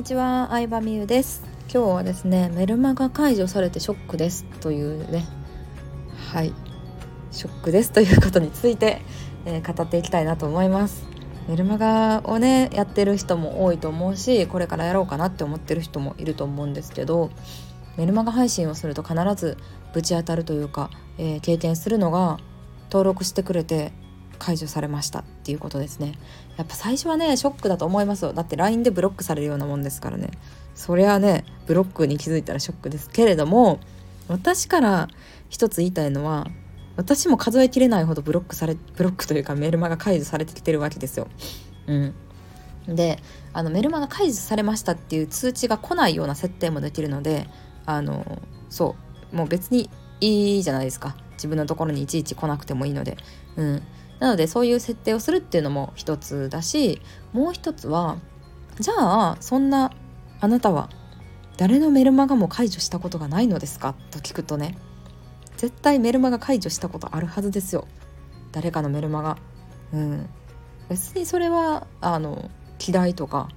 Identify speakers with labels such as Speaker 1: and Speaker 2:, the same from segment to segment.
Speaker 1: にちは、相葉美優です。今日はですねメルマガ解除されてショックですというねはいショックですということについて、えー、語っていきたいなと思います。メルマガをねやってる人も多いと思うしこれからやろうかなって思ってる人もいると思うんですけどメルマガ配信をすると必ずぶち当たるというか、えー、経験するのが登録してくれて解除されましたっていうことですね。やっぱ最初はねショックだと思いますよ。だって LINE でブロックされるようなもんですからね。そりゃねブロックに気づいたらショックですけれども私から一つ言いたいのは私も数えきれないほどブロックされブロックというかメルマが解除されてきてるわけですよ。うん、であのメルマが解除されましたっていう通知が来ないような設定もできるのであのそうもう別にいいじゃないですか。自分のところにいちいち来なくてもいいので。うん。なのでそういう設定をするっていうのも一つだしもう一つはじゃあそんなあなたは誰のメルマガも解除したことがないのですか？と聞くとね絶対メルマガ解除したことあるはずですよ。誰かのメルマガ。うん。別にそれはあの嫌いとか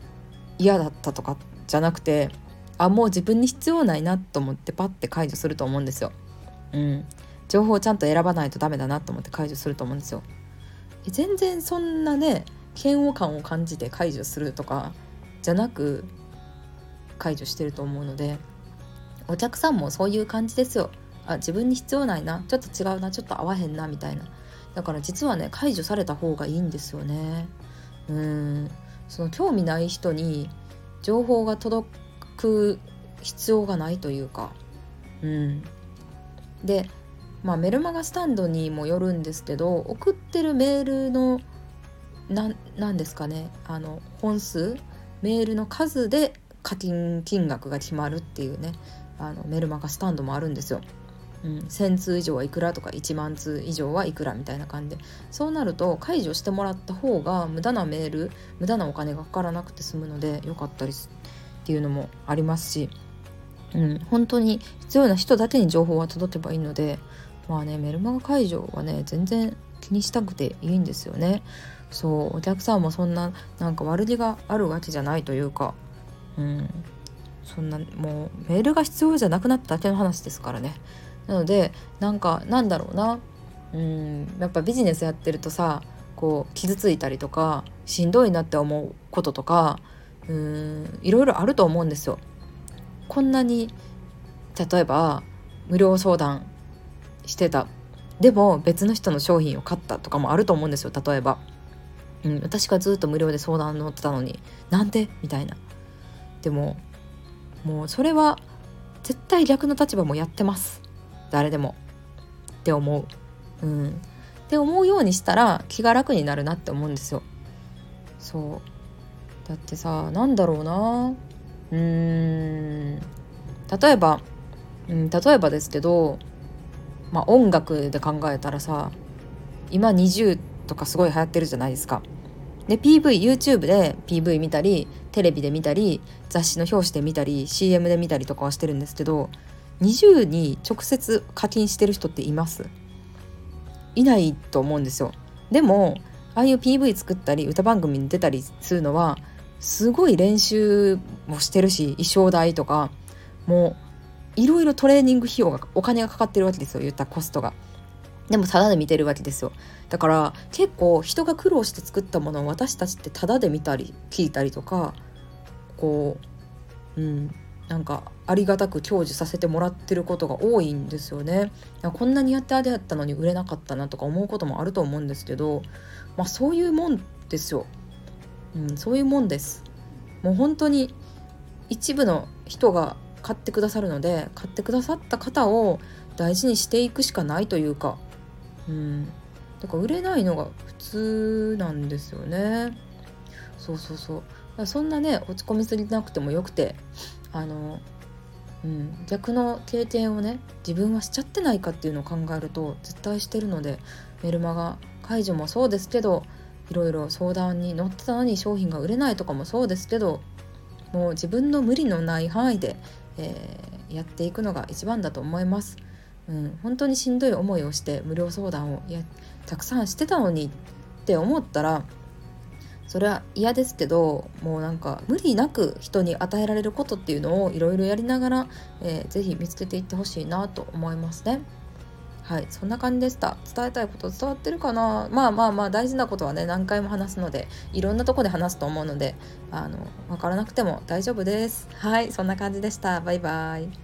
Speaker 1: 嫌だったとかじゃなくてあもう自分に必要ないなと思ってパッて解除すると思うんですよ。うん。情報をちゃんと選ばないとダメだなと思って解除すると思うんですよ。全然そんなね嫌悪感を感じて解除するとかじゃなく解除してると思うのでお客さんもそういう感じですよ。あ自分に必要ないな。ちょっと違うな。ちょっと合わへんな。みたいな。だから実はね解除された方がいいんですよね。うん。その興味ない人に情報が届く必要がないというか。うん。でまあ、メルマガスタンドにもよるんですけど送ってるメールの何ですかね。あの本数メールの数で課金金額が決まるっていうね。あのメルマガスタンドもあるんですよ。うん、1,000通以上はいくらとか1万通以上はいくらみたいな感じで。そうなると解除してもらった方が無駄なメール無駄なお金がかからなくて済むのでよかったりっていうのもありますし、うん、本当に必要な人だけに情報は届けばいいのでまあねメルマガ解除はね全然気にしたくていいんですよね。そうお客さんもそんななんか悪気があるわけじゃないというかうん。そんなもうメールが必要じゃなくなっただけの話ですからね。なのでなんかなんだろうな。うんやっぱビジネスやってるとさこう傷ついたりとかしんどいなって思うこととかうんいろいろあると思うんですよ。こんなに例えば無料相談してた。でも別の人の商品を買ったとかもあると思うんですよ例えば、うん、私がずっと無料で相談乗ってたのになんでみたいな。でももうそれは絶対逆の立場もやってます。誰でも。って思う。うん。って思うようにしたら気が楽になるなって思うんですよ。そう。だってさなんだろうな。うーん。例えば、うん、例えばですけどまあ、音楽で考えたらさ今20とかすごい流行ってるじゃないですか。で PVYouTube で PV 見たりテレビで見たり雑誌の表紙で見たり CM で見たりとかはしてるんですけど20に直接課金してる人っています？いないと思うんですよ。でもああいう PV 作ったり歌番組に出たりするのはすごい練習もしてるし衣装代とかもういろいろトレーニング費用がお金がかかってるわけですよ言ったコストが。でもタダで見てるわけですよだから結構人が苦労して作ったものを私たちってタダで見たり聞いたりとかこううんなんかありがたく享受させてもらってることが多いんですよね。こんなにやってあれやったのに売れなかったなとか思うこともあると思うんですけど、まあ、そういうもんですよ。うん、そういうもんです。もう本当に一部の人が買ってくださるので買ってくださった方を大事にしていくしかないというか。うん。だから売れないのが普通なんですよね。そうそうそう。そんなね落ち込みすぎなくてもよくてあのうん。逆の経験をね自分はしちゃってないかっていうのを考えると絶対してるのでメルマガ解除もそうですけどいろいろ相談に乗ってたのに商品が売れないとかもそうですけどもう自分の無理のない範囲でえー、やっていくのが一番だと思います。うん、本当にしんどい思いをして無料相談をやたくさんしてたのにって思ったらそれは嫌ですけどもうなんか無理なく人に与えられることっていうのをいろいろやりながら、えー、ぜ見つけていってほしいなと思いますね。はいそんな感じでした。伝えたいこと伝わってるかな？まあまあまあ大事なことはね何回も話すのでいろんなとこで話すと思うのであの分からなくても大丈夫です。はいそんな感じでした。バイバイ。